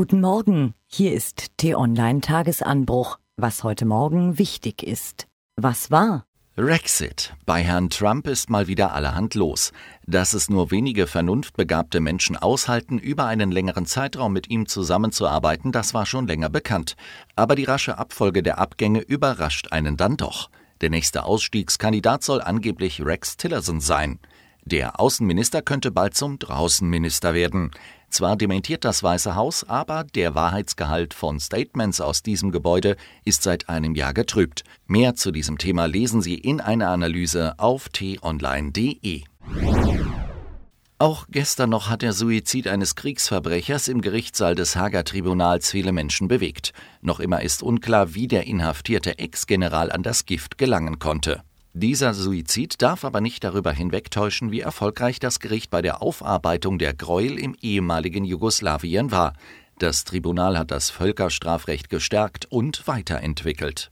Guten Morgen, hier ist T-Online Tagesanbruch, was heute Morgen wichtig ist. Was war? Brexit. Bei Herrn Trump ist mal wieder allerhand los. Dass es nur wenige vernunftbegabte Menschen aushalten, über einen längeren Zeitraum mit ihm zusammenzuarbeiten, das war schon länger bekannt. Aber die rasche Abfolge der Abgänge überrascht einen dann doch. Der nächste Ausstiegskandidat soll angeblich Rex Tillerson sein. Der Außenminister könnte bald zum Draußenminister werden. Zwar dementiert das Weiße Haus, aber der Wahrheitsgehalt von Statements aus diesem Gebäude ist seit einem Jahr getrübt. Mehr zu diesem Thema lesen Sie in einer Analyse auf t-online.de. Auch gestern noch hat der Suizid eines Kriegsverbrechers im Gerichtssaal des Hager Tribunals viele Menschen bewegt. Noch immer ist unklar, wie der inhaftierte Ex-General an das Gift gelangen konnte. Dieser Suizid darf aber nicht darüber hinwegtäuschen, wie erfolgreich das Gericht bei der Aufarbeitung der Gräuel im ehemaligen Jugoslawien war. Das Tribunal hat das Völkerstrafrecht gestärkt und weiterentwickelt.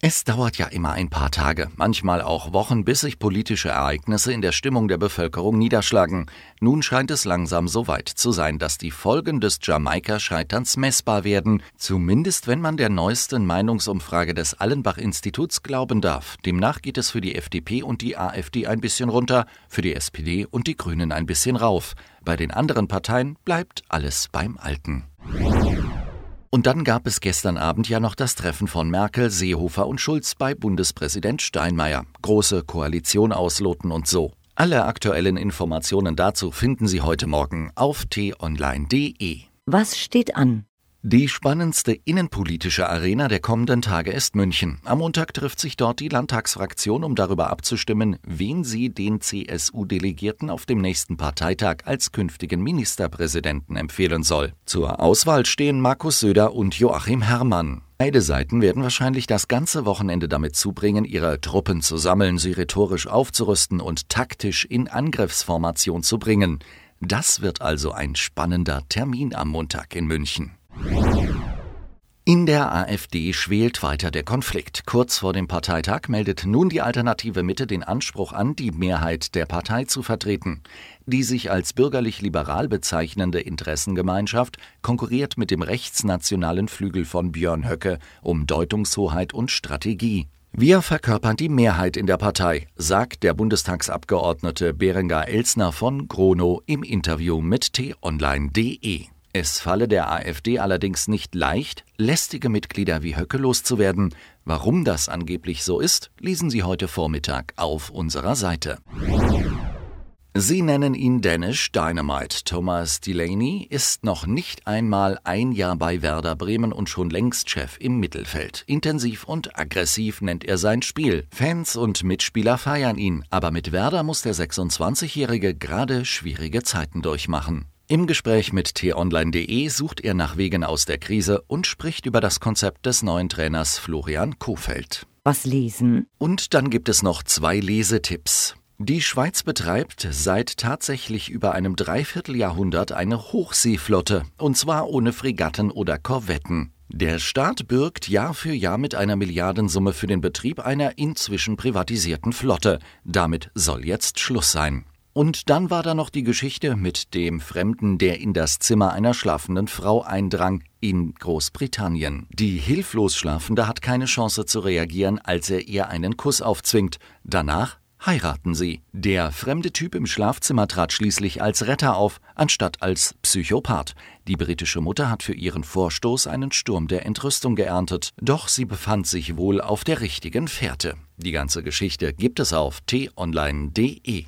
Es dauert ja immer ein paar Tage, manchmal auch Wochen, bis sich politische Ereignisse in der Stimmung der Bevölkerung niederschlagen. Nun scheint es langsam so weit zu sein, dass die Folgen des Jamaika-Scheiterns messbar werden, zumindest wenn man der neuesten Meinungsumfrage des Allenbach-Instituts glauben darf. Demnach geht es für die FDP und die AfD ein bisschen runter, für die SPD und die Grünen ein bisschen rauf. Bei den anderen Parteien bleibt alles beim Alten. Und dann gab es gestern Abend ja noch das Treffen von Merkel, Seehofer und Schulz bei Bundespräsident Steinmeier. Große Koalition ausloten und so. Alle aktuellen Informationen dazu finden Sie heute Morgen auf t-online.de. Was steht an? Die spannendste innenpolitische Arena der kommenden Tage ist München. Am Montag trifft sich dort die Landtagsfraktion, um darüber abzustimmen, wen sie den CSU-Delegierten auf dem nächsten Parteitag als künftigen Ministerpräsidenten empfehlen soll. Zur Auswahl stehen Markus Söder und Joachim Herrmann. Beide Seiten werden wahrscheinlich das ganze Wochenende damit zubringen, ihre Truppen zu sammeln, sie rhetorisch aufzurüsten und taktisch in Angriffsformation zu bringen. Das wird also ein spannender Termin am Montag in München. In der AfD schwelt weiter der Konflikt. Kurz vor dem Parteitag meldet nun die alternative Mitte den Anspruch an, die Mehrheit der Partei zu vertreten. Die sich als bürgerlich-liberal bezeichnende Interessengemeinschaft konkurriert mit dem rechtsnationalen Flügel von Björn Höcke um Deutungshoheit und Strategie. Wir verkörpern die Mehrheit in der Partei, sagt der Bundestagsabgeordnete Berengar Elsner von Grono im Interview mit t-online.de. Es falle der AfD allerdings nicht leicht, lästige Mitglieder wie Höcke loszuwerden. Warum das angeblich so ist, lesen Sie heute Vormittag auf unserer Seite. Sie nennen ihn Danish Dynamite. Thomas Delaney ist noch nicht einmal ein Jahr bei Werder Bremen und schon längst Chef im Mittelfeld. Intensiv und aggressiv nennt er sein Spiel. Fans und Mitspieler feiern ihn, aber mit Werder muss der 26-Jährige gerade schwierige Zeiten durchmachen. Im Gespräch mit t-online.de sucht er nach Wegen aus der Krise und spricht über das Konzept des neuen Trainers Florian Kofeld. Was lesen? Und dann gibt es noch zwei Lesetipps. Die Schweiz betreibt seit tatsächlich über einem Dreivierteljahrhundert eine Hochseeflotte, und zwar ohne Fregatten oder Korvetten. Der Staat bürgt Jahr für Jahr mit einer Milliardensumme für den Betrieb einer inzwischen privatisierten Flotte. Damit soll jetzt Schluss sein. Und dann war da noch die Geschichte mit dem Fremden, der in das Zimmer einer schlafenden Frau eindrang in Großbritannien. Die hilflos Schlafende hat keine Chance zu reagieren, als er ihr einen Kuss aufzwingt. Danach heiraten sie. Der fremde Typ im Schlafzimmer trat schließlich als Retter auf, anstatt als Psychopath. Die britische Mutter hat für ihren Vorstoß einen Sturm der Entrüstung geerntet, doch sie befand sich wohl auf der richtigen Fährte. Die ganze Geschichte gibt es auf t-online.de.